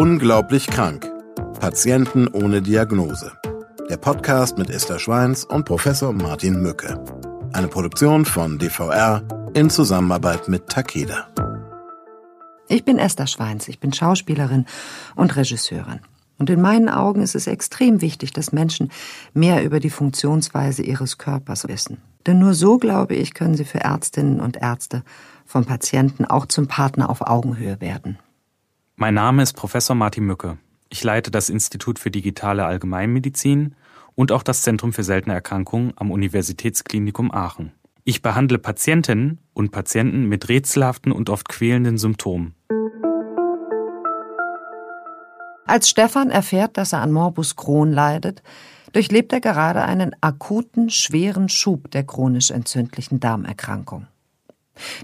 Unglaublich krank. Patienten ohne Diagnose. Der Podcast mit Esther Schweins und Professor Martin Mücke. Eine Produktion von DVR in Zusammenarbeit mit Takeda. Ich bin Esther Schweins, ich bin Schauspielerin und Regisseurin. Und in meinen Augen ist es extrem wichtig, dass Menschen mehr über die Funktionsweise ihres Körpers wissen. Denn nur so, glaube ich, können sie für Ärztinnen und Ärzte von Patienten auch zum Partner auf Augenhöhe werden. Mein Name ist Professor Martin Mücke. Ich leite das Institut für digitale Allgemeinmedizin und auch das Zentrum für seltene Erkrankungen am Universitätsklinikum Aachen. Ich behandle Patientinnen und Patienten mit rätselhaften und oft quälenden Symptomen. Als Stefan erfährt, dass er an Morbus Crohn leidet, durchlebt er gerade einen akuten, schweren Schub der chronisch entzündlichen Darmerkrankung.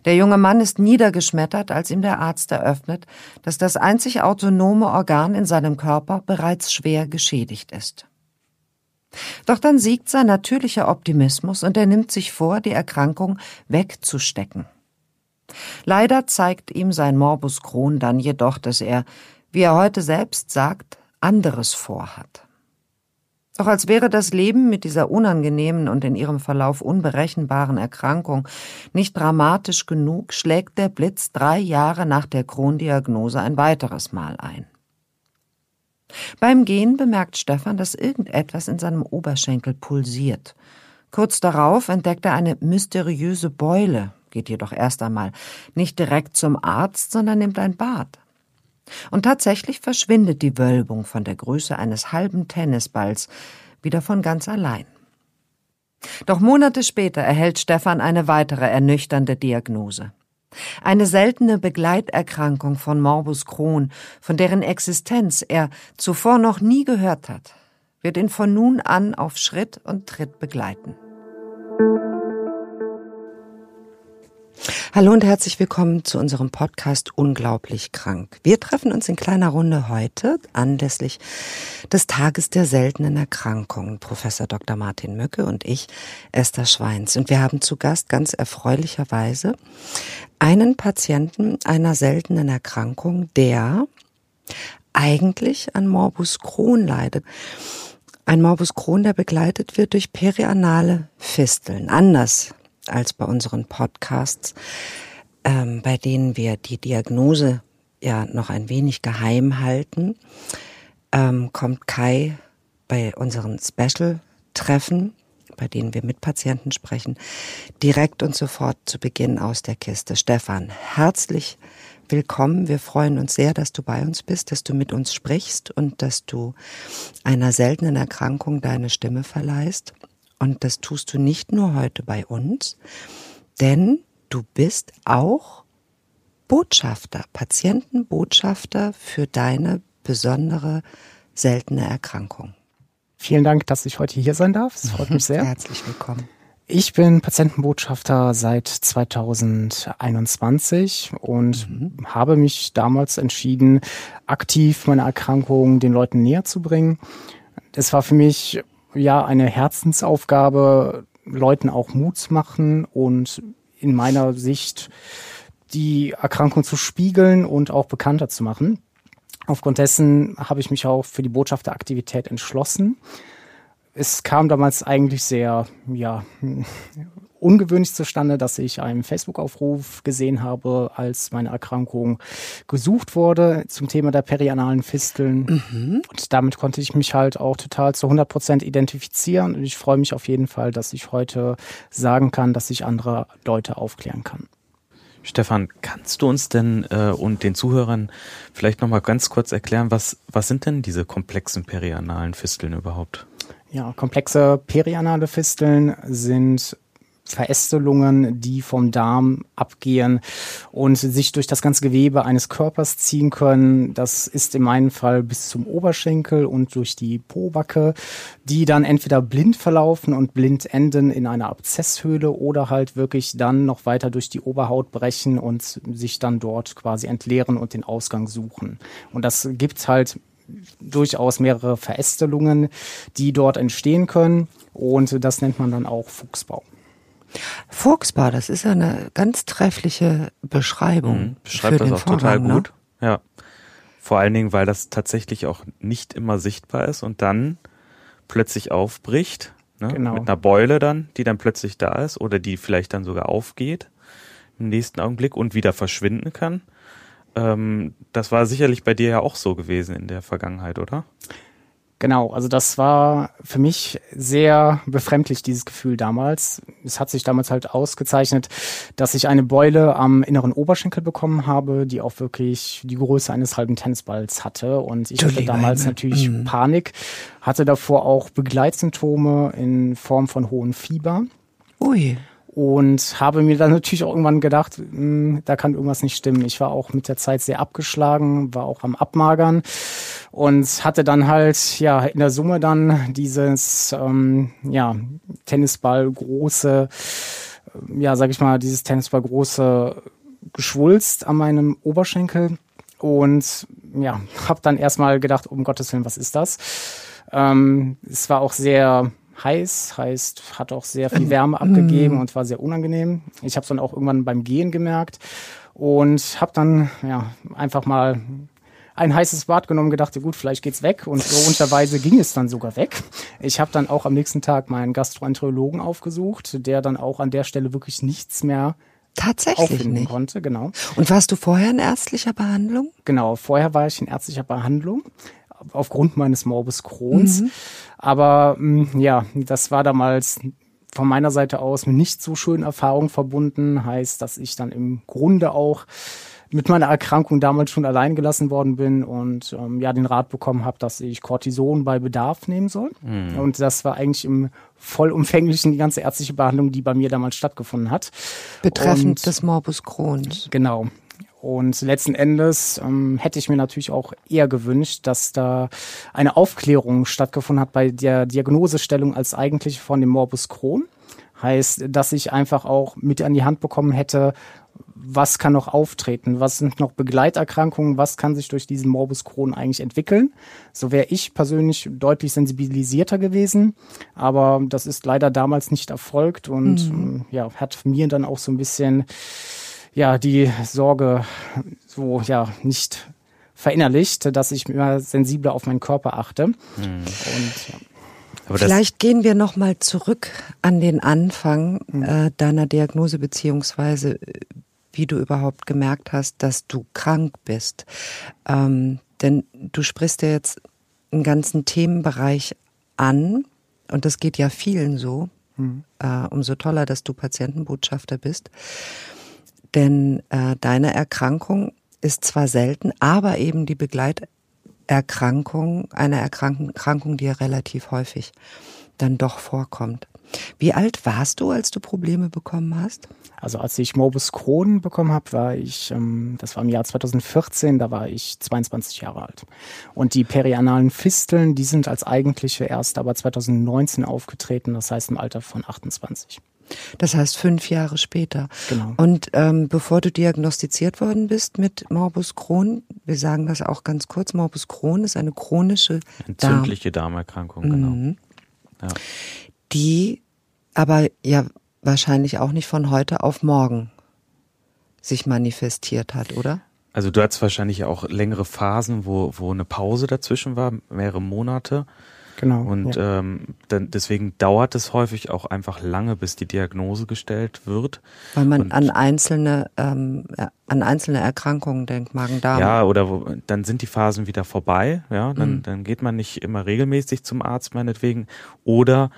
Der junge Mann ist niedergeschmettert, als ihm der Arzt eröffnet, dass das einzig autonome Organ in seinem Körper bereits schwer geschädigt ist. Doch dann siegt sein natürlicher Optimismus und er nimmt sich vor, die Erkrankung wegzustecken. Leider zeigt ihm sein Morbus Crohn dann jedoch, dass er, wie er heute selbst sagt, anderes vorhat. Doch als wäre das Leben mit dieser unangenehmen und in ihrem Verlauf unberechenbaren Erkrankung nicht dramatisch genug, schlägt der Blitz drei Jahre nach der Krondiagnose ein weiteres Mal ein. Beim Gehen bemerkt Stefan, dass irgendetwas in seinem Oberschenkel pulsiert. Kurz darauf entdeckt er eine mysteriöse Beule, geht jedoch erst einmal nicht direkt zum Arzt, sondern nimmt ein Bad. Und tatsächlich verschwindet die Wölbung von der Größe eines halben Tennisballs wieder von ganz allein. Doch Monate später erhält Stefan eine weitere ernüchternde Diagnose. Eine seltene Begleiterkrankung von Morbus Crohn, von deren Existenz er zuvor noch nie gehört hat, wird ihn von nun an auf Schritt und Tritt begleiten. Hallo und herzlich willkommen zu unserem Podcast Unglaublich krank. Wir treffen uns in kleiner Runde heute anlässlich des Tages der seltenen Erkrankungen. Professor Dr. Martin Mücke und ich, Esther Schweins. Und wir haben zu Gast ganz erfreulicherweise einen Patienten einer seltenen Erkrankung, der eigentlich an Morbus Crohn leidet. Ein Morbus Crohn, der begleitet wird durch perianale Fisteln. Anders als bei unseren Podcasts, ähm, bei denen wir die Diagnose ja noch ein wenig geheim halten, ähm, kommt Kai bei unseren Special-Treffen, bei denen wir mit Patienten sprechen, direkt und sofort zu Beginn aus der Kiste. Stefan, herzlich willkommen. Wir freuen uns sehr, dass du bei uns bist, dass du mit uns sprichst und dass du einer seltenen Erkrankung deine Stimme verleihst. Und das tust du nicht nur heute bei uns, denn du bist auch Botschafter, Patientenbotschafter für deine besondere seltene Erkrankung. Vielen Dank, dass ich heute hier sein darf. Es freut mich sehr. Herzlich willkommen. Ich bin Patientenbotschafter seit 2021 und mhm. habe mich damals entschieden, aktiv meine Erkrankung den Leuten näher zu bringen. Es war für mich ja eine Herzensaufgabe, Leuten auch Mut zu machen und in meiner Sicht die Erkrankung zu spiegeln und auch bekannter zu machen. Aufgrund dessen habe ich mich auch für die Botschafteraktivität entschlossen. Es kam damals eigentlich sehr, ja, ungewöhnlich zustande, dass ich einen Facebook-Aufruf gesehen habe, als meine Erkrankung gesucht wurde zum Thema der perianalen Fisteln. Mhm. Und damit konnte ich mich halt auch total zu 100 Prozent identifizieren. Und ich freue mich auf jeden Fall, dass ich heute sagen kann, dass ich andere Leute aufklären kann. Stefan, kannst du uns denn äh, und den Zuhörern vielleicht nochmal ganz kurz erklären, was, was sind denn diese komplexen perianalen Fisteln überhaupt? Ja, komplexe perianale Fisteln sind Verästelungen, die vom Darm abgehen und sich durch das ganze Gewebe eines Körpers ziehen können. Das ist in meinem Fall bis zum Oberschenkel und durch die Pobacke, die dann entweder blind verlaufen und blind enden in einer Abzesshöhle oder halt wirklich dann noch weiter durch die Oberhaut brechen und sich dann dort quasi entleeren und den Ausgang suchen. Und das gibt halt durchaus mehrere Verästelungen, die dort entstehen können. Und das nennt man dann auch Fuchsbau. Fuchsbau, das ist eine ganz treffliche Beschreibung. Mhm. Beschreibt das auch Vorgang, total ne? gut. Ne? Ja. Vor allen Dingen, weil das tatsächlich auch nicht immer sichtbar ist und dann plötzlich aufbricht. Ne? Genau. Mit einer Beule dann, die dann plötzlich da ist oder die vielleicht dann sogar aufgeht im nächsten Augenblick und wieder verschwinden kann. Ähm, das war sicherlich bei dir ja auch so gewesen in der Vergangenheit, oder? Genau, also das war für mich sehr befremdlich, dieses Gefühl damals. Es hat sich damals halt ausgezeichnet, dass ich eine Beule am inneren Oberschenkel bekommen habe, die auch wirklich die Größe eines halben Tennisballs hatte. Und ich hatte damals natürlich mhm. Panik, hatte davor auch Begleitsymptome in Form von hohem Fieber. Ui und habe mir dann natürlich auch irgendwann gedacht, mh, hm, da kann irgendwas nicht stimmen. Ich war auch mit der Zeit sehr abgeschlagen, war auch am Abmagern und hatte dann halt ja in der Summe dann dieses ähm, ja Tennisball große ja sag ich mal dieses Tennisball große Geschwulst an meinem Oberschenkel und ja habe dann erstmal gedacht um Gottes willen was ist das ähm, es war auch sehr heiß, heißt, hat auch sehr viel Wärme abgegeben und war sehr unangenehm. Ich habe es dann auch irgendwann beim Gehen gemerkt und habe dann ja einfach mal ein heißes Bad genommen, gedacht, ja gut, vielleicht geht's weg und unterweise ging es dann sogar weg. Ich habe dann auch am nächsten Tag meinen Gastroenterologen aufgesucht, der dann auch an der Stelle wirklich nichts mehr Tatsächlich nicht. konnte, genau. Und warst du vorher in ärztlicher Behandlung? Genau, vorher war ich in ärztlicher Behandlung aufgrund meines Morbus Crohns. Mhm. Aber mh, mm, ja, das war damals von meiner Seite aus mit nicht so schönen Erfahrungen verbunden. Heißt, dass ich dann im Grunde auch mit meiner Erkrankung damals schon allein gelassen worden bin und ähm, ja den Rat bekommen habe, dass ich Cortison bei Bedarf nehmen soll. Mhm. Und das war eigentlich im vollumfänglichen die ganze ärztliche Behandlung, die bei mir damals stattgefunden hat. Betreffend und, des Morbus Crohns. Genau. Und letzten Endes ähm, hätte ich mir natürlich auch eher gewünscht, dass da eine Aufklärung stattgefunden hat bei der Diagnosestellung als eigentlich von dem Morbus Crohn. Heißt, dass ich einfach auch mit an die Hand bekommen hätte, was kann noch auftreten, was sind noch Begleiterkrankungen, was kann sich durch diesen Morbus Crohn eigentlich entwickeln. So wäre ich persönlich deutlich sensibilisierter gewesen, aber das ist leider damals nicht erfolgt und mhm. Ja, hat mir dann auch so ein bisschen ja, die Sorge so, ja, nicht verinnerlicht, dass ich immer sensibler auf meinen Körper achte. Mhm. Und, ja. Vielleicht gehen wir noch mal zurück an den Anfang mhm. äh, deiner Diagnose beziehungsweise wie du überhaupt gemerkt hast, dass du krank bist. Ähm, denn du sprichst ja jetzt einen ganzen Themenbereich an und das geht ja vielen so. Mhm. Äh, umso toller, dass du Patientenbotschafter bist. Denn äh, deine Erkrankung ist zwar selten, aber eben die Begleiterkrankung, eine Erkrankung, die ja relativ häufig dann doch vorkommt. Wie alt warst du, als du Probleme bekommen hast? Also als ich Morbus Crohn bekommen habe, war ich, ähm, das war im Jahr 2014, da war ich 22 Jahre alt. Und die perianalen Fisteln, die sind als eigentliche erst aber 2019 aufgetreten, das heißt im Alter von 28. Das heißt fünf Jahre später. Genau. Und ähm, bevor du diagnostiziert worden bist mit Morbus Crohn, wir sagen das auch ganz kurz, Morbus Crohn ist eine chronische entzündliche Darm Darmerkrankung, genau. Mhm. Ja. Die aber ja wahrscheinlich auch nicht von heute auf morgen sich manifestiert hat, oder? Also du hattest wahrscheinlich auch längere Phasen, wo, wo eine Pause dazwischen war, mehrere Monate. Genau. Und ja. ähm, dann, deswegen dauert es häufig auch einfach lange, bis die Diagnose gestellt wird. Weil man und, an einzelne ähm, an einzelne Erkrankungen denkt, Magen-Darm. Ja, oder wo, dann sind die Phasen wieder vorbei. Ja, dann, mhm. dann geht man nicht immer regelmäßig zum Arzt meinetwegen. Oder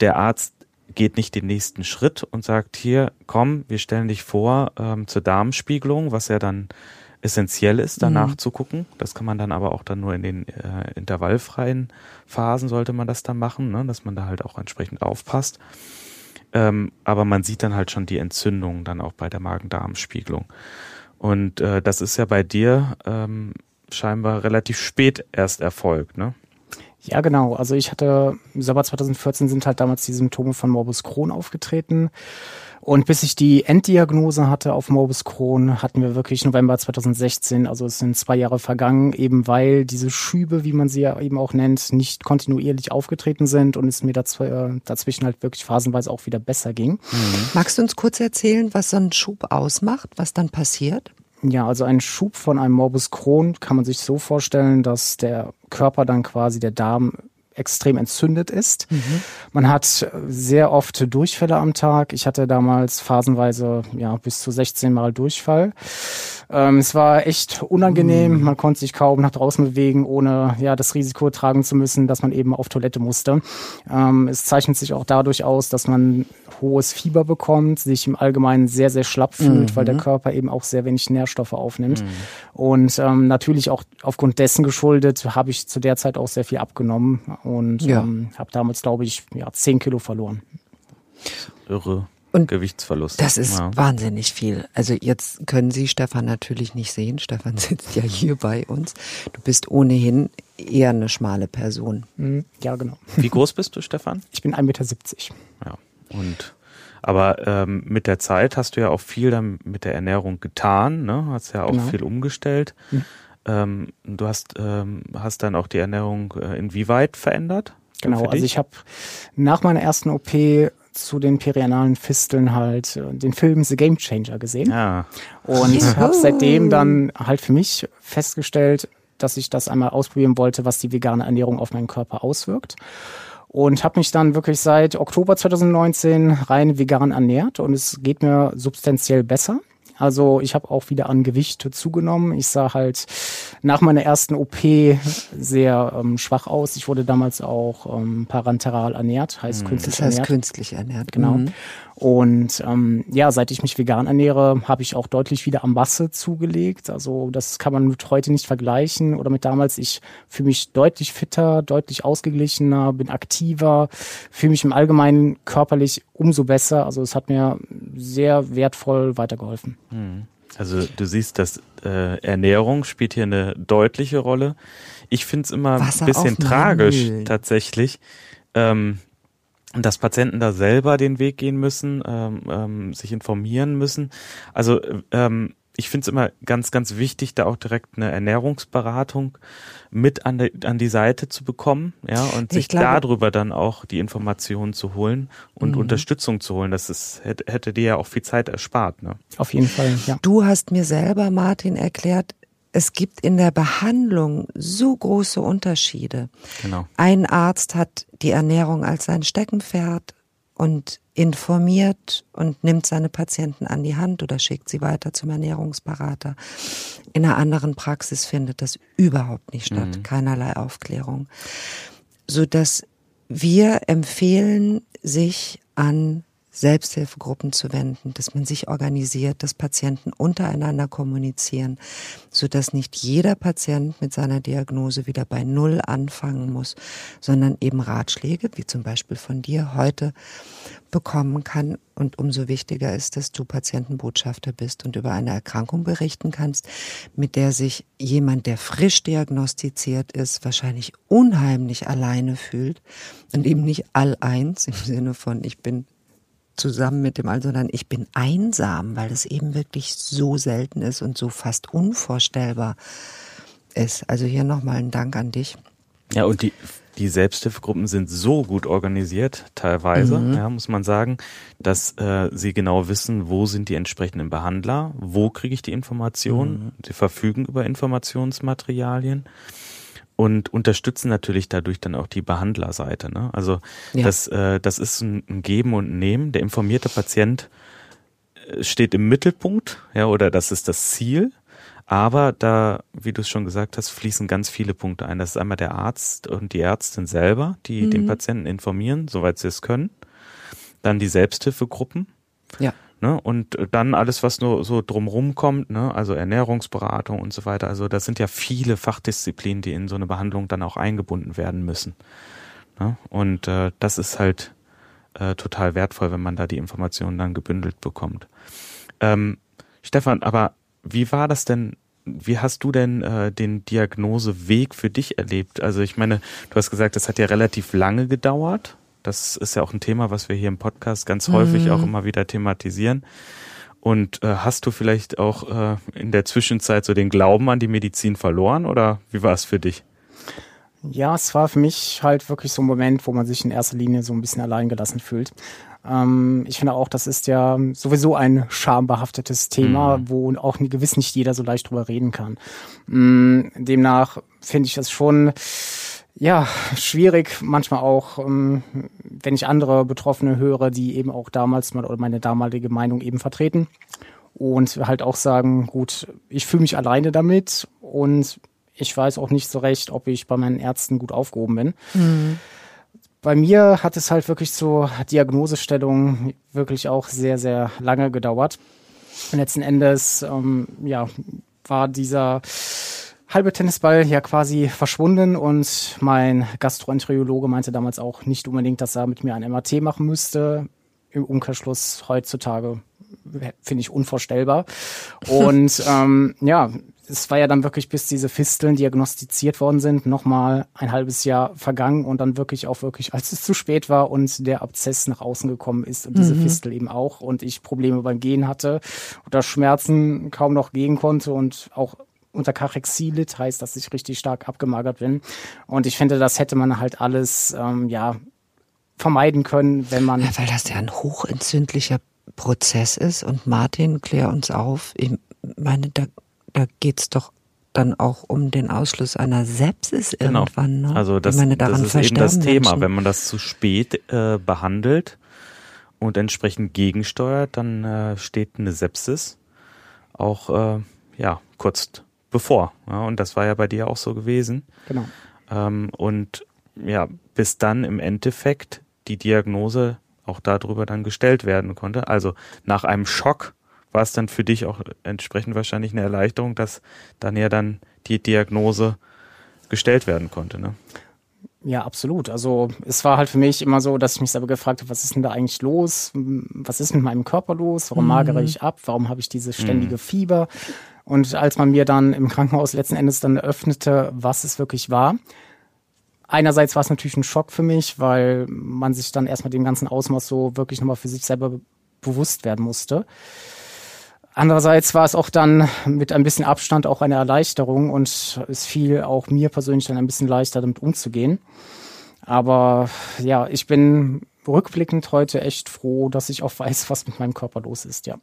der Arzt geht nicht den nächsten Schritt und sagt hier, komm, wir stellen dich vor ähm, zur Darmspiegelung, was ja dann essentiell ist, danach mhm. zu gucken. Das kann man dann aber auch dann nur in den äh, intervallfreien Phasen sollte man das dann machen, ne? dass man da halt auch entsprechend aufpasst. Ähm, aber man sieht dann halt schon die Entzündung dann auch bei der Magen-Darm-Spiegelung. Und äh, das ist ja bei dir ähm, scheinbar relativ spät erst erfolgt, ne? Ja, genau. Also ich hatte, im Sommer 2014 sind halt damals die Symptome von Morbus Crohn aufgetreten. Und bis ich die Enddiagnose hatte auf Morbus Crohn, hatten wir wirklich November 2016, also es sind zwei Jahre vergangen, eben weil diese Schübe, wie man sie ja eben auch nennt, nicht kontinuierlich aufgetreten sind und es mir äh, dazwischen halt wirklich phasenweise auch wieder besser ging. Mhm. Magst du uns kurz erzählen, was so ein Schub ausmacht, was dann passiert? Ja, also ein Schub von einem Morbus Crohn kann man sich so vorstellen, dass der Körper dann quasi der Darm extrem entzündet ist. Mhm. Man hat sehr oft Durchfälle am Tag. Ich hatte damals phasenweise ja bis zu 16 Mal Durchfall. Ähm, es war echt unangenehm. Mhm. Man konnte sich kaum nach draußen bewegen, ohne ja das Risiko tragen zu müssen, dass man eben auf Toilette musste. Ähm, es zeichnet sich auch dadurch aus, dass man hohes Fieber bekommt, sich im Allgemeinen sehr, sehr schlapp fühlt, mhm. weil der mhm. Körper eben auch sehr wenig Nährstoffe aufnimmt. Mhm. Und ähm, natürlich auch aufgrund dessen geschuldet, habe ich zu der Zeit auch sehr viel abgenommen und ja. ähm, habe damals, glaube ich, ja, zehn Kilo verloren. Irre. Und Gewichtsverlust. Das ist ja. wahnsinnig viel. Also jetzt können Sie Stefan natürlich nicht sehen. Stefan sitzt ja hier bei uns. Du bist ohnehin eher eine schmale Person. Mhm. Ja, genau. Wie groß bist du, Stefan? Ich bin 1,70 Meter. Ja. Und aber ähm, mit der Zeit hast du ja auch viel dann mit der Ernährung getan, ne? Hast ja auch genau. viel umgestellt. Mhm. Ähm, du hast, ähm, hast dann auch die Ernährung äh, inwieweit verändert? Genau, also ich habe nach meiner ersten OP zu den perianalen Fisteln halt äh, den Film The Game Changer gesehen. Ja. Und habe seitdem dann halt für mich festgestellt, dass ich das einmal ausprobieren wollte, was die vegane Ernährung auf meinen Körper auswirkt und habe mich dann wirklich seit Oktober 2019 rein vegan ernährt und es geht mir substanziell besser. Also ich habe auch wieder an Gewicht zugenommen. Ich sah halt nach meiner ersten OP sehr ähm, schwach aus. Ich wurde damals auch ähm, parenteral ernährt, heißt mhm. künstlich das heißt ernährt. künstlich ernährt. Genau. Mhm. Und ähm, ja, seit ich mich vegan ernähre, habe ich auch deutlich wieder am Masse zugelegt. Also das kann man mit heute nicht vergleichen oder mit damals. Ich fühle mich deutlich fitter, deutlich ausgeglichener, bin aktiver, fühle mich im Allgemeinen körperlich umso besser. Also es hat mir sehr wertvoll weitergeholfen. Hm. Also du siehst, dass äh, Ernährung spielt hier eine deutliche Rolle. Ich finde es immer Wasser ein bisschen tragisch tatsächlich. Ähm, dass Patienten da selber den Weg gehen müssen, ähm, ähm, sich informieren müssen. Also ähm, ich finde es immer ganz, ganz wichtig, da auch direkt eine Ernährungsberatung mit an die, an die Seite zu bekommen, ja, und ich sich glaube, darüber dann auch die Informationen zu holen und mhm. Unterstützung zu holen. Das ist, hätte, hätte dir ja auch viel Zeit erspart, ne? Auf jeden Fall, ja. Du hast mir selber, Martin, erklärt, es gibt in der Behandlung so große Unterschiede. Genau. Ein Arzt hat die Ernährung als sein Steckenpferd und informiert und nimmt seine Patienten an die Hand oder schickt sie weiter zum Ernährungsberater. In einer anderen Praxis findet das überhaupt nicht statt, mhm. keinerlei Aufklärung, so dass wir empfehlen, sich an Selbsthilfegruppen zu wenden, dass man sich organisiert, dass Patienten untereinander kommunizieren, so dass nicht jeder Patient mit seiner Diagnose wieder bei Null anfangen muss, sondern eben Ratschläge, wie zum Beispiel von dir heute, bekommen kann. Und umso wichtiger ist, dass du Patientenbotschafter bist und über eine Erkrankung berichten kannst, mit der sich jemand, der frisch diagnostiziert ist, wahrscheinlich unheimlich alleine fühlt und eben nicht all eins im Sinne von, ich bin zusammen mit dem All, sondern ich bin einsam, weil es eben wirklich so selten ist und so fast unvorstellbar ist. Also hier nochmal ein Dank an dich. Ja, und die, die Selbsthilfegruppen sind so gut organisiert, teilweise, mhm. ja, muss man sagen, dass äh, sie genau wissen, wo sind die entsprechenden Behandler, wo kriege ich die Informationen, mhm. sie verfügen über Informationsmaterialien und unterstützen natürlich dadurch dann auch die Behandlerseite. Ne? Also ja. das, äh, das ist ein, ein Geben und Nehmen. Der informierte Patient äh, steht im Mittelpunkt, ja, oder das ist das Ziel. Aber da, wie du es schon gesagt hast, fließen ganz viele Punkte ein. Das ist einmal der Arzt und die Ärztin selber, die mhm. den Patienten informieren, soweit sie es können. Dann die Selbsthilfegruppen. Ja. Ne? Und dann alles, was nur so drumrum kommt, ne? also Ernährungsberatung und so weiter. Also das sind ja viele Fachdisziplinen, die in so eine Behandlung dann auch eingebunden werden müssen. Ne? Und äh, das ist halt äh, total wertvoll, wenn man da die Informationen dann gebündelt bekommt. Ähm, Stefan, aber wie war das denn wie hast du denn äh, den Diagnoseweg für dich erlebt? Also ich meine, du hast gesagt, das hat ja relativ lange gedauert. Das ist ja auch ein Thema, was wir hier im Podcast ganz häufig auch mhm. immer wieder thematisieren. Und äh, hast du vielleicht auch äh, in der Zwischenzeit so den Glauben an die Medizin verloren oder wie war es für dich? Ja, es war für mich halt wirklich so ein Moment, wo man sich in erster Linie so ein bisschen alleingelassen fühlt. Ähm, ich finde auch, das ist ja sowieso ein schambehaftetes Thema, mhm. wo auch gewiss nicht jeder so leicht drüber reden kann. Ähm, demnach finde ich das schon ja, schwierig, manchmal auch, ähm, wenn ich andere Betroffene höre, die eben auch damals mal oder meine damalige Meinung eben vertreten und halt auch sagen, gut, ich fühle mich alleine damit und ich weiß auch nicht so recht, ob ich bei meinen Ärzten gut aufgehoben bin. Mhm. Bei mir hat es halt wirklich zur Diagnosestellung wirklich auch sehr, sehr lange gedauert. Und letzten Endes, ähm, ja, war dieser halbe Tennisball ja quasi verschwunden und mein Gastroenterologe meinte damals auch nicht unbedingt, dass er mit mir ein MRT machen müsste. Im Umkehrschluss heutzutage finde ich unvorstellbar. Und ähm, ja, es war ja dann wirklich, bis diese Fisteln diagnostiziert worden sind, nochmal ein halbes Jahr vergangen und dann wirklich auch wirklich, als es zu spät war und der Abzess nach außen gekommen ist und diese mhm. Fistel eben auch und ich Probleme beim Gehen hatte oder Schmerzen kaum noch gehen konnte und auch unter Kachexie litt, heißt, dass ich richtig stark abgemagert bin. Und ich finde, das hätte man halt alles, ähm, ja, vermeiden können, wenn man. Ja, weil das ja ein hochentzündlicher Prozess ist und Martin, klär uns auf. Ich meine, da da geht's doch dann auch um den Ausschluss einer Sepsis genau. irgendwann. Ne? Also das, meine, das ist eben das Thema. Menschen. Wenn man das zu spät äh, behandelt und entsprechend gegensteuert, dann äh, steht eine Sepsis auch äh, ja kurz bevor. Ja? Und das war ja bei dir auch so gewesen. Genau. Ähm, und ja, bis dann im Endeffekt die Diagnose auch darüber dann gestellt werden konnte. Also nach einem Schock war es dann für dich auch entsprechend wahrscheinlich eine Erleichterung, dass dann ja dann die Diagnose gestellt werden konnte. Ne? Ja, absolut. Also es war halt für mich immer so, dass ich mich selber gefragt habe, was ist denn da eigentlich los? Was ist mit meinem Körper los? Warum mhm. magere ich ab? Warum habe ich dieses ständige mhm. Fieber? Und als man mir dann im Krankenhaus letzten Endes dann eröffnete, was es wirklich war, einerseits war es natürlich ein Schock für mich, weil man sich dann erstmal dem ganzen Ausmaß so wirklich nochmal für sich selber bewusst werden musste. Andererseits war es auch dann mit ein bisschen Abstand auch eine Erleichterung und es fiel auch mir persönlich dann ein bisschen leichter, damit umzugehen. Aber ja, ich bin rückblickend heute echt froh, dass ich auch weiß, was mit meinem Körper los ist, ja.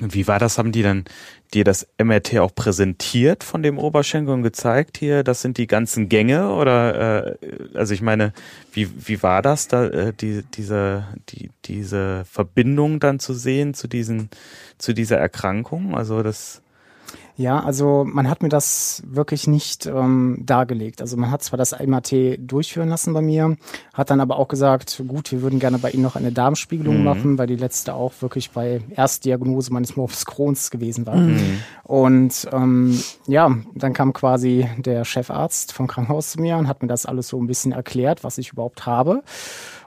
Wie war das? Haben die dann dir das MRT auch präsentiert von dem Oberschenkel und gezeigt hier, das sind die ganzen Gänge oder äh, also ich meine, wie, wie war das da, äh, die, diese, die, diese Verbindung dann zu sehen zu diesen, zu dieser Erkrankung? Also das ja, also man hat mir das wirklich nicht ähm, dargelegt. Also man hat zwar das MAT durchführen lassen bei mir, hat dann aber auch gesagt, gut, wir würden gerne bei Ihnen noch eine Darmspiegelung mhm. machen, weil die letzte auch wirklich bei Erstdiagnose meines Morbus Crohns gewesen war. Mhm. Und ähm, ja, dann kam quasi der Chefarzt vom Krankenhaus zu mir und hat mir das alles so ein bisschen erklärt, was ich überhaupt habe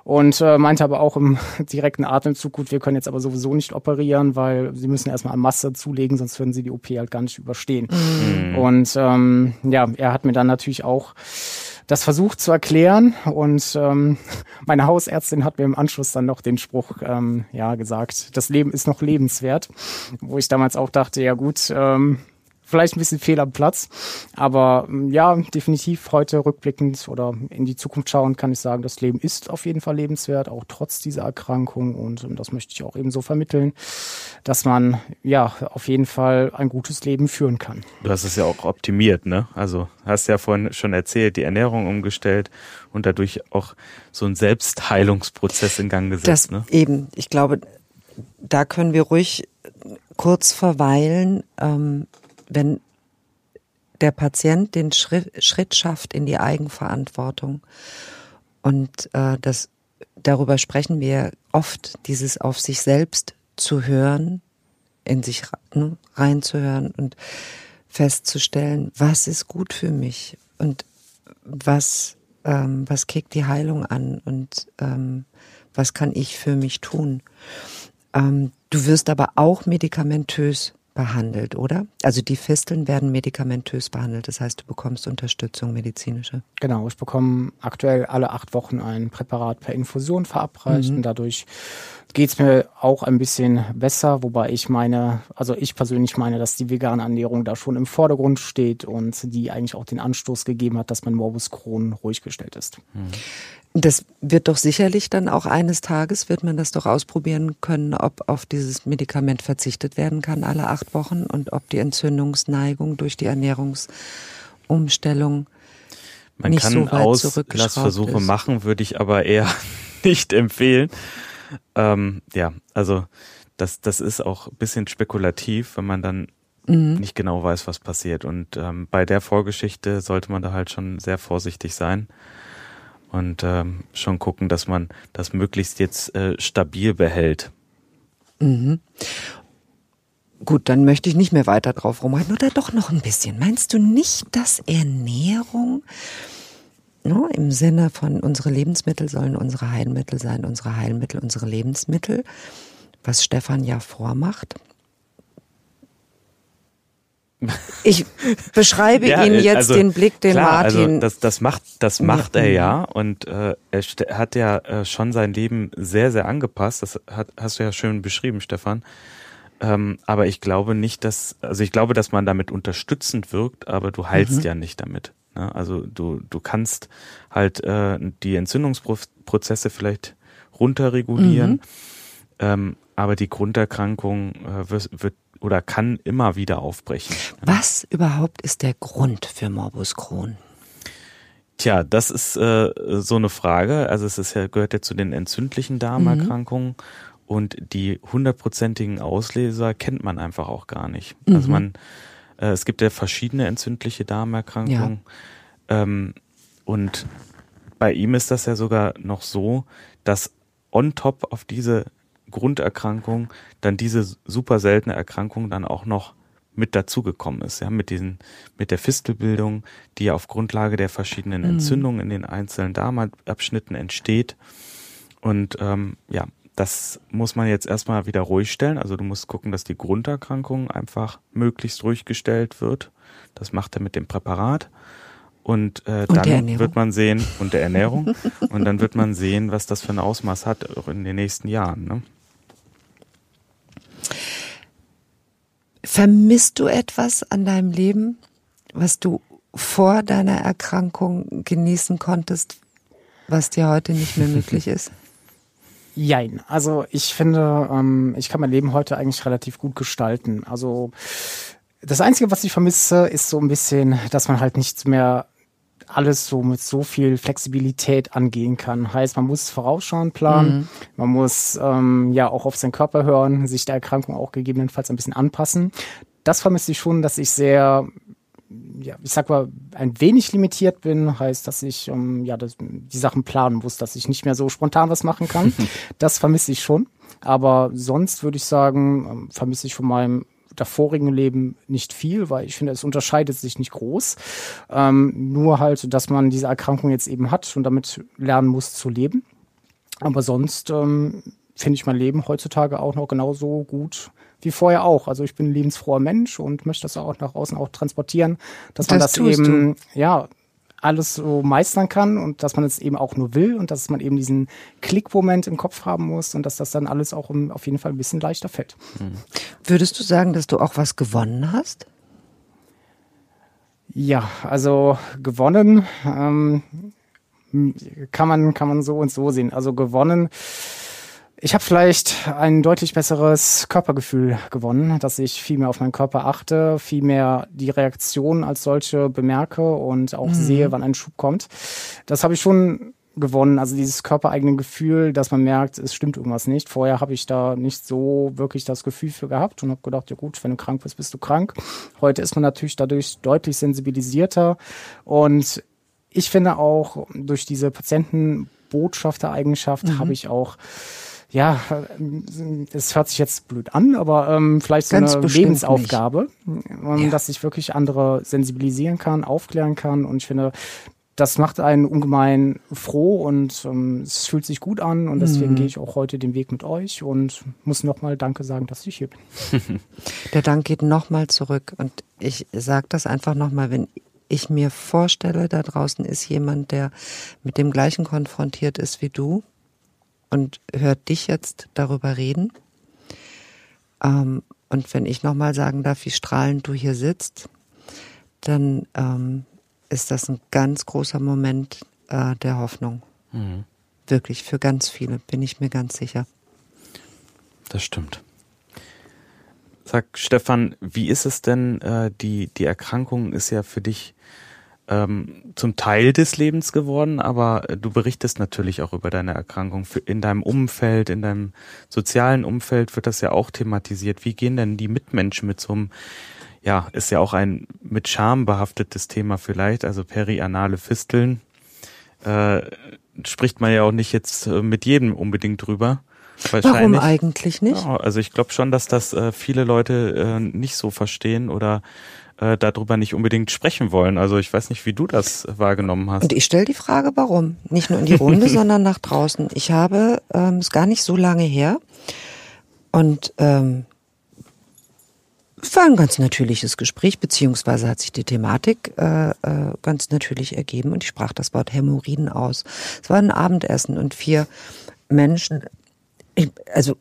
und äh, meinte aber auch im direkten Atemzug, gut, wir können jetzt aber sowieso nicht operieren, weil sie müssen erstmal Masse zulegen, sonst würden sie die OP halt gar nicht überstehen. Mhm. Und ähm, ja, er hat mir dann natürlich auch das versucht zu erklären und ähm, meine Hausärztin hat mir im Anschluss dann noch den Spruch ähm, ja gesagt, das Leben ist noch lebenswert, wo ich damals auch dachte, ja gut, ähm, vielleicht ein bisschen fehl am Platz. Aber mm, ja, definitiv heute rückblickend oder in die Zukunft schauen kann ich sagen, das Leben ist auf jeden Fall lebenswert, auch trotz dieser Erkrankung. Und, und das möchte ich auch eben so vermitteln, dass man ja auf jeden Fall ein gutes Leben führen kann. Du hast es ja auch optimiert, ne? Also hast ja vorhin schon erzählt, die Ernährung umgestellt und dadurch auch so einen Selbstheilungsprozess in Gang gesetzt. Das ne? eben, ich glaube, da können wir ruhig kurz verweilen. Ähm, wenn der Patient den Schritt, schafft in die Eigenverantwortung und äh, das darüber sprechen wir oft, dieses auf sich selbst zu hören, in sich ne, reinzuhören und festzustellen, was ist gut für mich und was ähm, was kickt die Heilung an und ähm, was kann ich für mich tun. Ähm, du wirst aber auch medikamentös behandelt, oder? Also die Fisteln werden medikamentös behandelt, das heißt, du bekommst Unterstützung medizinische. Genau, ich bekomme aktuell alle acht Wochen ein Präparat per Infusion verabreicht mhm. und dadurch geht es mir auch ein bisschen besser, wobei ich meine, also ich persönlich meine, dass die vegane Ernährung da schon im Vordergrund steht und die eigentlich auch den Anstoß gegeben hat, dass mein Morbus Crohn ruhig gestellt ist. Mhm. Das wird doch sicherlich dann auch eines Tages, wird man das doch ausprobieren können, ob auf dieses Medikament verzichtet werden kann alle acht Wochen und ob die Entzündungsneigung durch die Ernährungsumstellung man nicht kann so weit Auslassversuche machen, würde ich aber eher nicht empfehlen. Ähm, ja, also das, das ist auch ein bisschen spekulativ, wenn man dann mhm. nicht genau weiß, was passiert. Und ähm, bei der Vorgeschichte sollte man da halt schon sehr vorsichtig sein und ähm, schon gucken, dass man das möglichst jetzt äh, stabil behält. Mhm. Gut, dann möchte ich nicht mehr weiter drauf rumreiten oder doch noch ein bisschen. Meinst du nicht, dass Ernährung no, im Sinne von unsere Lebensmittel sollen unsere Heilmittel sein, unsere Heilmittel unsere Lebensmittel, was Stefan ja vormacht, ich beschreibe ja, Ihnen jetzt also, den Blick, den klar, also Martin. Also das, das macht, das macht er ja und äh, er hat ja äh, schon sein Leben sehr, sehr angepasst. Das hat, hast du ja schön beschrieben, Stefan. Ähm, aber ich glaube nicht, dass, also ich glaube, dass man damit unterstützend wirkt, aber du heilst mhm. ja nicht damit. Ne? Also du, du kannst halt äh, die Entzündungsprozesse vielleicht runterregulieren, mhm. ähm, aber die Grunderkrankung äh, wird, wird oder kann immer wieder aufbrechen. Was überhaupt ist der Grund für Morbus Crohn? Tja, das ist äh, so eine Frage. Also es ist ja, gehört ja zu den entzündlichen Darmerkrankungen mhm. und die hundertprozentigen Auslöser kennt man einfach auch gar nicht. Also mhm. Also man, äh, es gibt ja verschiedene entzündliche Darmerkrankungen ja. ähm, und bei ihm ist das ja sogar noch so, dass on top auf diese Grunderkrankung dann diese super seltene Erkrankung dann auch noch mit dazugekommen ist, ja, mit diesen, mit der Fistelbildung, die ja auf Grundlage der verschiedenen mhm. Entzündungen in den einzelnen Darmabschnitten entsteht. Und ähm, ja, das muss man jetzt erstmal wieder ruhig stellen. Also du musst gucken, dass die Grunderkrankung einfach möglichst ruhig gestellt wird. Das macht er mit dem Präparat. Und, äh, und dann wird man sehen, und der Ernährung, und dann wird man sehen, was das für ein Ausmaß hat auch in den nächsten Jahren. Ne? Vermisst du etwas an deinem Leben, was du vor deiner Erkrankung genießen konntest, was dir heute nicht mehr möglich ist? Jein. Also ich finde, ähm, ich kann mein Leben heute eigentlich relativ gut gestalten. Also das Einzige, was ich vermisse, ist so ein bisschen, dass man halt nichts mehr alles so mit so viel Flexibilität angehen kann. Heißt, man muss vorausschauend planen, mhm. man muss ähm, ja auch auf seinen Körper hören, sich der Erkrankung auch gegebenenfalls ein bisschen anpassen. Das vermisse ich schon, dass ich sehr ja, ich sag mal, ein wenig limitiert bin, heißt, dass ich ähm, ja, das, die Sachen planen muss, dass ich nicht mehr so spontan was machen kann. das vermisse ich schon. Aber sonst würde ich sagen, ähm, vermisse ich von meinem davorigen Leben nicht viel, weil ich finde, es unterscheidet sich nicht groß. Ähm, nur halt, dass man diese Erkrankung jetzt eben hat und damit lernen muss zu leben. Aber sonst ähm, finde ich mein Leben heutzutage auch noch genauso gut wie vorher auch. Also ich bin ein lebensfroher Mensch und möchte das auch nach außen auch transportieren, dass man das, das eben, du. ja, alles so meistern kann und dass man es eben auch nur will und dass man eben diesen Klickmoment im Kopf haben muss und dass das dann alles auch im, auf jeden Fall ein bisschen leichter fällt. Mhm. Würdest du sagen, dass du auch was gewonnen hast? Ja, also gewonnen ähm, kann man kann man so und so sehen. Also gewonnen ich habe vielleicht ein deutlich besseres Körpergefühl gewonnen, dass ich viel mehr auf meinen Körper achte, viel mehr die Reaktion als solche bemerke und auch mhm. sehe, wann ein Schub kommt. Das habe ich schon gewonnen, also dieses körpereigene Gefühl, dass man merkt, es stimmt irgendwas nicht. Vorher habe ich da nicht so wirklich das Gefühl für gehabt und habe gedacht, ja gut, wenn du krank bist, bist du krank. Heute ist man natürlich dadurch deutlich sensibilisierter und ich finde auch durch diese Patientenbotschaftereigenschaft mhm. habe ich auch ja, es hört sich jetzt blöd an, aber ähm, vielleicht so Ganz eine Lebensaufgabe, ähm, ja. dass ich wirklich andere sensibilisieren kann, aufklären kann. Und ich finde, das macht einen ungemein froh und ähm, es fühlt sich gut an und deswegen mhm. gehe ich auch heute den Weg mit euch und muss nochmal Danke sagen, dass ich hier bin. Der Dank geht nochmal zurück und ich sage das einfach nochmal, wenn ich mir vorstelle, da draußen ist jemand, der mit dem gleichen konfrontiert ist wie du und hört dich jetzt darüber reden. Ähm, und wenn ich nochmal sagen darf, wie strahlend du hier sitzt, dann ähm, ist das ein ganz großer Moment äh, der Hoffnung. Mhm. Wirklich, für ganz viele, bin ich mir ganz sicher. Das stimmt. Sag Stefan, wie ist es denn, äh, die, die Erkrankung ist ja für dich ähm, zum Teil des Lebens geworden, aber du berichtest natürlich auch über deine Erkrankung. In deinem Umfeld, in deinem sozialen Umfeld wird das ja auch thematisiert. Wie gehen denn die Mitmenschen mit so einem ja, ist ja auch ein mit Scham behaftetes Thema vielleicht, also perianale Fisteln. Äh, spricht man ja auch nicht jetzt äh, mit jedem unbedingt drüber. Warum eigentlich nicht? Ja, also ich glaube schon, dass das äh, viele Leute äh, nicht so verstehen oder äh, darüber nicht unbedingt sprechen wollen. Also ich weiß nicht, wie du das wahrgenommen hast. Und ich stelle die Frage, warum? Nicht nur in die Runde, sondern nach draußen. Ich habe ähm, es gar nicht so lange her und ähm, es war ein ganz natürliches Gespräch, beziehungsweise hat sich die Thematik äh, äh, ganz natürlich ergeben und ich sprach das Wort Hämorrhoiden aus. Es war ein Abendessen und vier Menschen, ich, also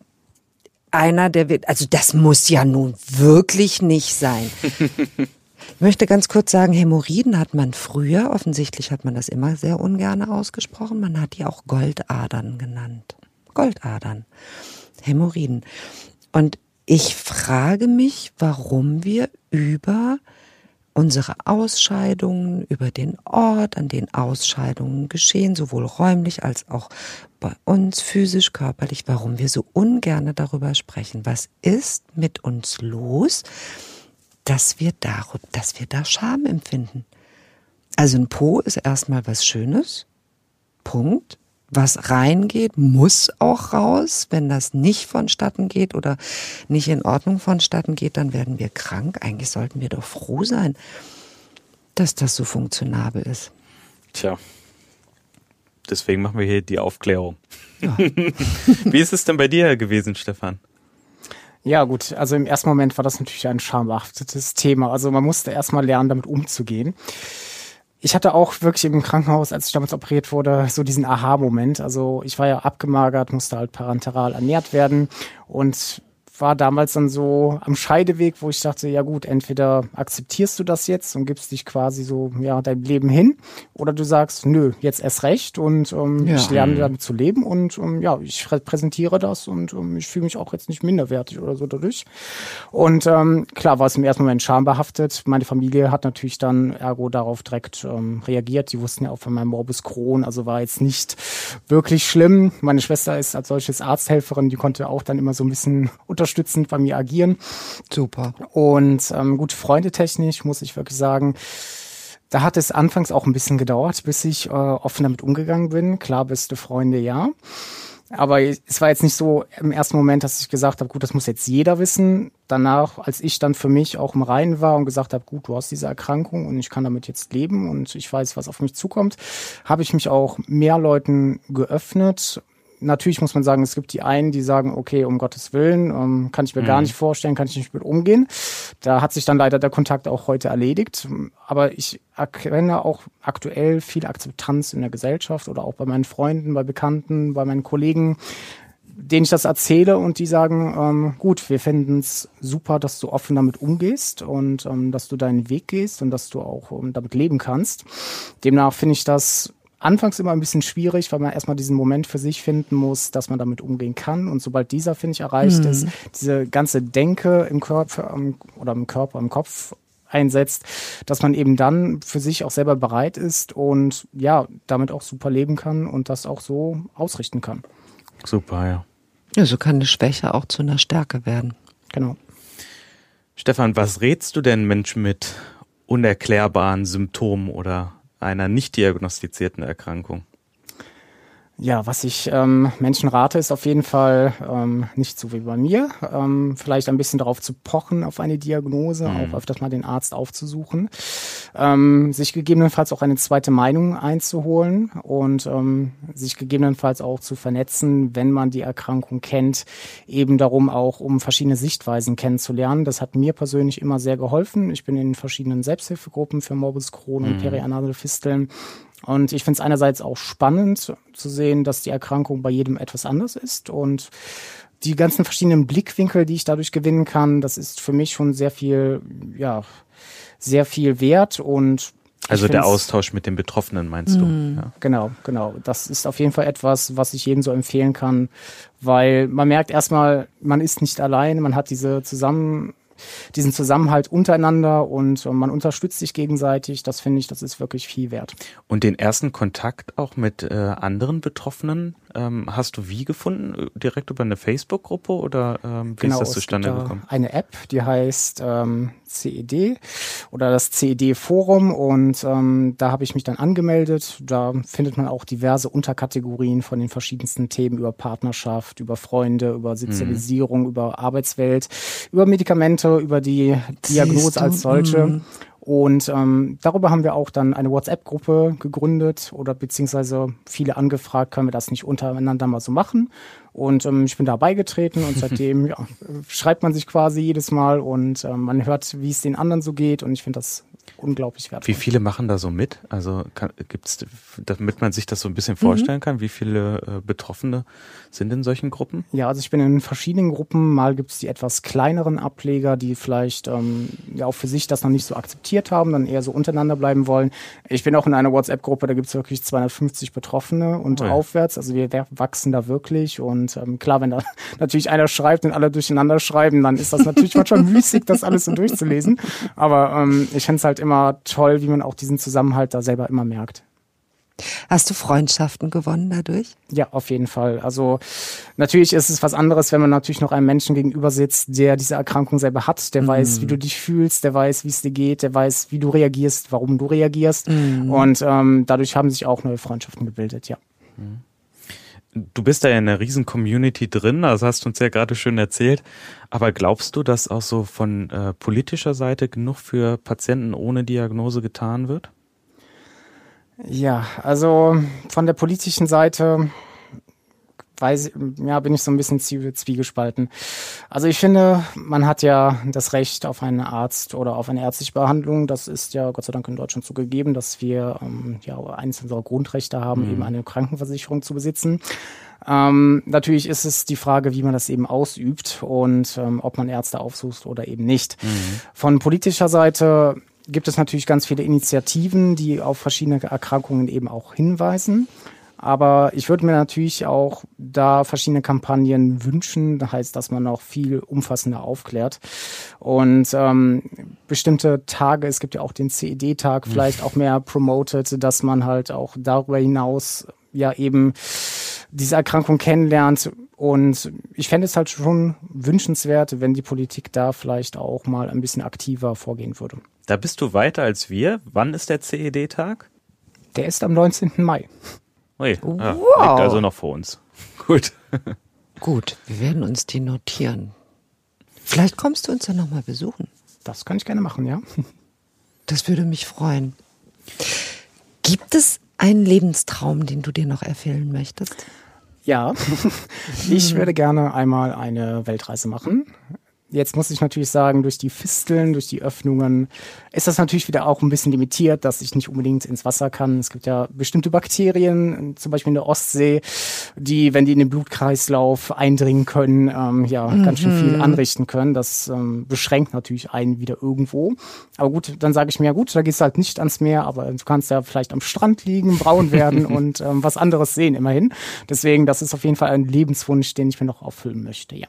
einer, der wird, also das muss ja nun wirklich nicht sein. Ich möchte ganz kurz sagen, Hämorrhoiden hat man früher, offensichtlich hat man das immer sehr ungern ausgesprochen, man hat die auch Goldadern genannt. Goldadern. Hämorrhoiden. Und ich frage mich, warum wir über unsere Ausscheidungen, über den Ort, an den Ausscheidungen geschehen, sowohl räumlich als auch bei uns physisch, körperlich, warum wir so ungerne darüber sprechen. Was ist mit uns los, dass wir da, dass wir da Scham empfinden? Also ein Po ist erstmal was Schönes. Punkt was reingeht, muss auch raus. Wenn das nicht vonstatten geht oder nicht in Ordnung vonstatten geht, dann werden wir krank. Eigentlich sollten wir doch froh sein, dass das so funktionabel ist. Tja. Deswegen machen wir hier die Aufklärung. Ja. Wie ist es denn bei dir gewesen, Stefan? Ja, gut. Also im ersten Moment war das natürlich ein schambehaftetes Thema. Also man musste erstmal lernen, damit umzugehen ich hatte auch wirklich im Krankenhaus, als ich damals operiert wurde, so diesen Aha-Moment. Also ich war ja abgemagert, musste halt parenteral ernährt werden und war damals dann so am Scheideweg, wo ich dachte, ja gut, entweder akzeptierst du das jetzt und gibst dich quasi so, ja, dein Leben hin, oder du sagst, nö, jetzt erst recht und ähm, ja. ich lerne damit zu leben und ähm, ja, ich repräsentiere das und ähm, ich fühle mich auch jetzt nicht minderwertig oder so dadurch. Und ähm, klar war es im ersten Moment schambehaftet. Meine Familie hat natürlich dann ergo darauf direkt ähm, reagiert. Die wussten ja auch von meinem Morbus Crohn, also war jetzt nicht wirklich schlimm. Meine Schwester ist als solches Arzthelferin, die konnte auch dann immer so ein bisschen unter unterstützend bei mir agieren. Super. Und ähm, gut, freundetechnisch muss ich wirklich sagen, da hat es anfangs auch ein bisschen gedauert, bis ich äh, offen damit umgegangen bin. Klar, beste Freunde, ja. Aber es war jetzt nicht so im ersten Moment, dass ich gesagt habe, gut, das muss jetzt jeder wissen. Danach, als ich dann für mich auch im Reinen war und gesagt habe, gut, du hast diese Erkrankung und ich kann damit jetzt leben und ich weiß, was auf mich zukommt, habe ich mich auch mehr Leuten geöffnet natürlich muss man sagen, es gibt die einen, die sagen, okay, um Gottes Willen, ähm, kann ich mir mhm. gar nicht vorstellen, kann ich nicht mit umgehen. Da hat sich dann leider der Kontakt auch heute erledigt. Aber ich erkenne auch aktuell viel Akzeptanz in der Gesellschaft oder auch bei meinen Freunden, bei Bekannten, bei meinen Kollegen, denen ich das erzähle und die sagen, ähm, gut, wir finden es super, dass du offen damit umgehst und ähm, dass du deinen Weg gehst und dass du auch ähm, damit leben kannst. Demnach finde ich das anfangs immer ein bisschen schwierig, weil man erstmal diesen Moment für sich finden muss, dass man damit umgehen kann. Und sobald dieser, finde ich, erreicht mhm. ist, diese ganze Denke im Körper oder im Körper, im Kopf einsetzt, dass man eben dann für sich auch selber bereit ist und ja, damit auch super leben kann und das auch so ausrichten kann. Super, ja. Ja, so kann eine Schwäche auch zu einer Stärke werden. Genau. Stefan, was rätst du denn Menschen mit unerklärbaren Symptomen oder einer nicht diagnostizierten Erkrankung? Ja, was ich ähm, Menschen rate, ist auf jeden Fall ähm, nicht so wie bei mir, ähm, vielleicht ein bisschen darauf zu pochen, auf eine Diagnose, mhm. auch öfters mal den Arzt aufzusuchen, ähm, sich gegebenenfalls auch eine zweite Meinung einzuholen und ähm, sich gegebenenfalls auch zu vernetzen, wenn man die Erkrankung kennt, eben darum auch, um verschiedene Sichtweisen kennenzulernen. Das hat mir persönlich immer sehr geholfen. Ich bin in verschiedenen Selbsthilfegruppen für Morbus Crohn und mhm. Perianale Fisteln und ich finde es einerseits auch spannend zu sehen, dass die Erkrankung bei jedem etwas anders ist und die ganzen verschiedenen Blickwinkel, die ich dadurch gewinnen kann, das ist für mich schon sehr viel, ja, sehr viel wert und also der Austausch mit den Betroffenen meinst du? Mhm. Ja. Genau, genau. Das ist auf jeden Fall etwas, was ich jedem so empfehlen kann, weil man merkt erstmal, man ist nicht allein, man hat diese zusammen diesen Zusammenhalt untereinander und man unterstützt sich gegenseitig. Das finde ich, das ist wirklich viel wert. Und den ersten Kontakt auch mit äh, anderen Betroffenen ähm, hast du wie gefunden? Direkt über eine Facebook-Gruppe oder ähm, wie genau, ist das zustande es gibt gekommen? Eine App, die heißt ähm, CED oder das CED-Forum und ähm, da habe ich mich dann angemeldet. Da findet man auch diverse Unterkategorien von den verschiedensten Themen über Partnerschaft, über Freunde, über Sozialisierung, mhm. über Arbeitswelt, über Medikamente, über die Diagnose als solche. Mhm. Und ähm, darüber haben wir auch dann eine WhatsApp-Gruppe gegründet oder beziehungsweise viele angefragt, können wir das nicht untereinander mal so machen. Und ähm, ich bin da beigetreten und seitdem ja, schreibt man sich quasi jedes Mal und ähm, man hört, wie es den anderen so geht. Und ich finde das unglaublich wertvoll. Wie viele machen da so mit? Also gibt es, damit man sich das so ein bisschen vorstellen mhm. kann, wie viele äh, Betroffene sind in solchen Gruppen? Ja, also ich bin in verschiedenen Gruppen. Mal gibt es die etwas kleineren Ableger, die vielleicht ähm, ja auch für sich das noch nicht so akzeptiert haben, dann eher so untereinander bleiben wollen. Ich bin auch in einer WhatsApp-Gruppe, da gibt es wirklich 250 Betroffene und oh ja. aufwärts. Also wir wachsen da wirklich. Und ähm, klar, wenn da natürlich einer schreibt und alle durcheinander schreiben, dann ist das natürlich manchmal müßig, das alles so durchzulesen. Aber ähm, ich finde es halt immer toll, wie man auch diesen Zusammenhalt da selber immer merkt. Hast du Freundschaften gewonnen dadurch? Ja, auf jeden Fall. Also natürlich ist es was anderes, wenn man natürlich noch einem Menschen gegenüber sitzt, der diese Erkrankung selber hat, der mhm. weiß, wie du dich fühlst, der weiß, wie es dir geht, der weiß, wie du reagierst, warum du reagierst. Mhm. Und ähm, dadurch haben sich auch neue Freundschaften gebildet, ja. Mhm. Du bist da ja in einer riesen Community drin, das hast du uns ja gerade schön erzählt. Aber glaubst du, dass auch so von äh, politischer Seite genug für Patienten ohne Diagnose getan wird? Ja, also von der politischen Seite weiß, ja, bin ich so ein bisschen zwiegespalten. Also ich finde, man hat ja das Recht auf einen Arzt oder auf eine ärztliche Behandlung. Das ist ja Gott sei Dank in Deutschland so gegeben, dass wir ähm, ja eines unserer Grundrechte haben, mhm. eben eine Krankenversicherung zu besitzen. Ähm, natürlich ist es die Frage, wie man das eben ausübt und ähm, ob man Ärzte aufsucht oder eben nicht. Mhm. Von politischer Seite gibt es natürlich ganz viele Initiativen, die auf verschiedene Erkrankungen eben auch hinweisen. Aber ich würde mir natürlich auch da verschiedene Kampagnen wünschen. Das heißt, dass man auch viel umfassender aufklärt. Und ähm, bestimmte Tage, es gibt ja auch den CED-Tag, vielleicht auch mehr promoted, dass man halt auch darüber hinaus ja eben diese Erkrankung kennenlernt. Und ich fände es halt schon wünschenswert, wenn die Politik da vielleicht auch mal ein bisschen aktiver vorgehen würde. Da bist du weiter als wir. Wann ist der CED-Tag? Der ist am 19. Mai. Ui, wow. ja, liegt also noch vor uns. Gut. Gut, wir werden uns die notieren. Vielleicht kommst du uns dann nochmal besuchen. Das kann ich gerne machen, ja. Das würde mich freuen. Gibt es einen Lebenstraum, den du dir noch erfüllen möchtest? Ja, ich würde gerne einmal eine Weltreise machen. Jetzt muss ich natürlich sagen, durch die Fisteln, durch die Öffnungen ist das natürlich wieder auch ein bisschen limitiert, dass ich nicht unbedingt ins Wasser kann. Es gibt ja bestimmte Bakterien, zum Beispiel in der Ostsee, die, wenn die in den Blutkreislauf eindringen können, ähm, ja, mhm. ganz schön viel mhm. anrichten können. Das ähm, beschränkt natürlich einen wieder irgendwo. Aber gut, dann sage ich mir, ja gut, da gehst du halt nicht ans Meer, aber du kannst ja vielleicht am Strand liegen, braun werden und ähm, was anderes sehen immerhin. Deswegen, das ist auf jeden Fall ein Lebenswunsch, den ich mir noch erfüllen möchte, ja.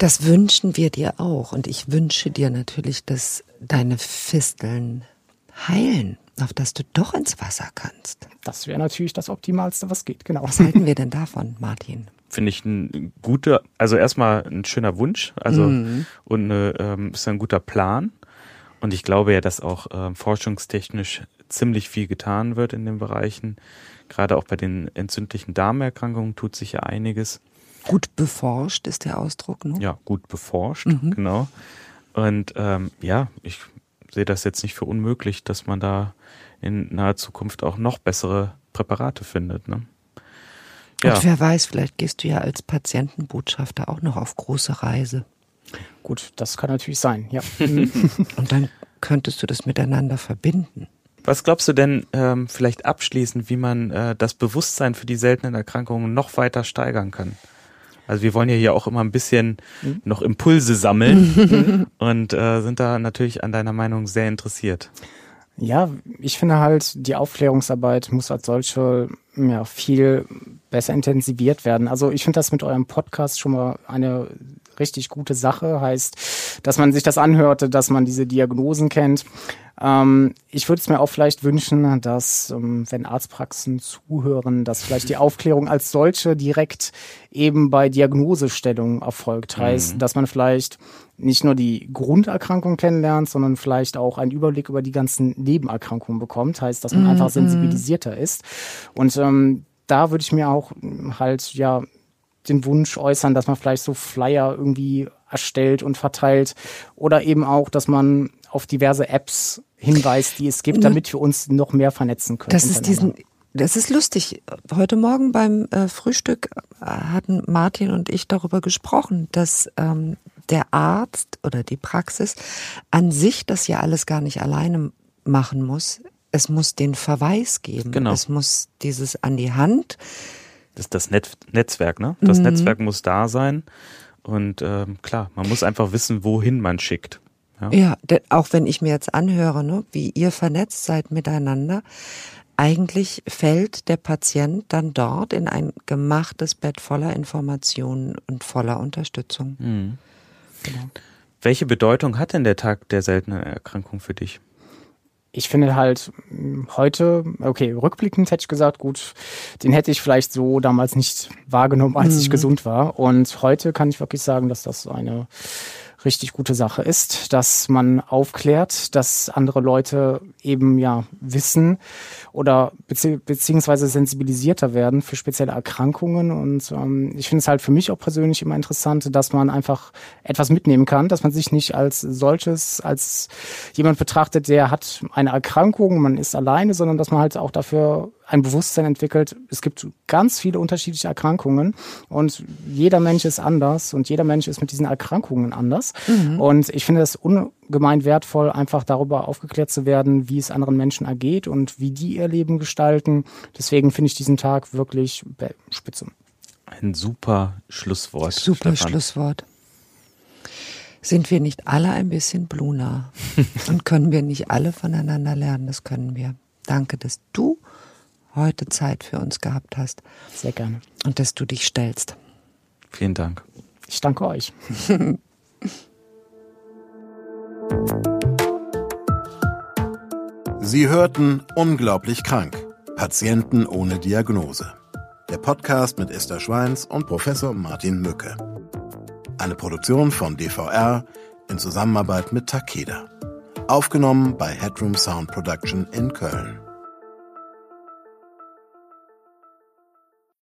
Das wünschen wir dir auch. Und ich wünsche dir natürlich, dass deine Fisteln heilen, auf dass du doch ins Wasser kannst. Das wäre natürlich das Optimalste, was geht, genau. Was halten wir denn davon, Martin? Finde ich ein guter, also erstmal ein schöner Wunsch, also mhm. und eine, ähm, ist ein guter Plan. Und ich glaube ja, dass auch äh, forschungstechnisch ziemlich viel getan wird in den Bereichen. Gerade auch bei den entzündlichen Darmerkrankungen tut sich ja einiges. Gut beforscht ist der Ausdruck, ne? Ja, gut beforscht, mhm. genau. Und ähm, ja, ich sehe das jetzt nicht für unmöglich, dass man da in naher Zukunft auch noch bessere Präparate findet. Ne? Ja. Und wer weiß, vielleicht gehst du ja als Patientenbotschafter auch noch auf große Reise. Gut, das kann natürlich sein, ja. Und dann könntest du das miteinander verbinden. Was glaubst du denn ähm, vielleicht abschließend, wie man äh, das Bewusstsein für die seltenen Erkrankungen noch weiter steigern kann? Also wir wollen ja hier auch immer ein bisschen mhm. noch Impulse sammeln und äh, sind da natürlich an deiner Meinung sehr interessiert. Ja, ich finde halt, die Aufklärungsarbeit muss als solche ja, viel besser intensiviert werden. Also ich finde das mit eurem Podcast schon mal eine richtig gute Sache. Heißt, dass man sich das anhörte, dass man diese Diagnosen kennt. Ähm, ich würde es mir auch vielleicht wünschen, dass, ähm, wenn Arztpraxen zuhören, dass vielleicht die Aufklärung als solche direkt eben bei Diagnosestellung erfolgt. Heißt, mhm. dass man vielleicht nicht nur die Grunderkrankung kennenlernt, sondern vielleicht auch einen Überblick über die ganzen Nebenerkrankungen bekommt. Heißt, dass man mhm. einfach sensibilisierter ist. Und ähm, da würde ich mir auch halt ja den Wunsch äußern, dass man vielleicht so Flyer irgendwie erstellt und verteilt oder eben auch, dass man auf diverse Apps hinweist, die es gibt, damit wir uns noch mehr vernetzen können. Das ist diesen das ist lustig. Heute Morgen beim äh, Frühstück hatten Martin und ich darüber gesprochen, dass ähm, der Arzt oder die Praxis an sich das ja alles gar nicht alleine machen muss. Es muss den Verweis geben. Genau. Es muss dieses an die Hand ist das Net Netzwerk, ne? Das mhm. Netzwerk muss da sein. Und ähm, klar, man muss einfach wissen, wohin man schickt. Ja, ja auch wenn ich mir jetzt anhöre, ne, wie ihr vernetzt seid miteinander, eigentlich fällt der Patient dann dort in ein gemachtes Bett voller Informationen und voller Unterstützung. Mhm. Genau. Welche Bedeutung hat denn der Tag der seltenen Erkrankung für dich? Ich finde halt heute, okay, rückblickend hätte ich gesagt, gut, den hätte ich vielleicht so damals nicht wahrgenommen, als mhm. ich gesund war. Und heute kann ich wirklich sagen, dass das eine richtig gute Sache ist, dass man aufklärt, dass andere Leute eben ja wissen oder bezieh beziehungsweise sensibilisierter werden für spezielle Erkrankungen. Und ähm, ich finde es halt für mich auch persönlich immer interessant, dass man einfach etwas mitnehmen kann, dass man sich nicht als solches, als jemand betrachtet, der hat eine Erkrankung, man ist alleine, sondern dass man halt auch dafür ein Bewusstsein entwickelt. Es gibt ganz viele unterschiedliche Erkrankungen und jeder Mensch ist anders und jeder Mensch ist mit diesen Erkrankungen anders. Mhm. Und ich finde es ungemein wertvoll, einfach darüber aufgeklärt zu werden, wie es anderen Menschen ergeht und wie die ihr Leben gestalten. Deswegen finde ich diesen Tag wirklich spitze. Ein super Schlusswort. Super Stefan. Schlusswort. Sind wir nicht alle ein bisschen Bluna? und können wir nicht alle voneinander lernen? Das können wir. Danke, dass du heute Zeit für uns gehabt hast. Sehr gerne. Und dass du dich stellst. Vielen Dank. Ich danke euch. Sie hörten Unglaublich krank. Patienten ohne Diagnose. Der Podcast mit Esther Schweins und Professor Martin Mücke. Eine Produktion von DVR in Zusammenarbeit mit Takeda. Aufgenommen bei Headroom Sound Production in Köln.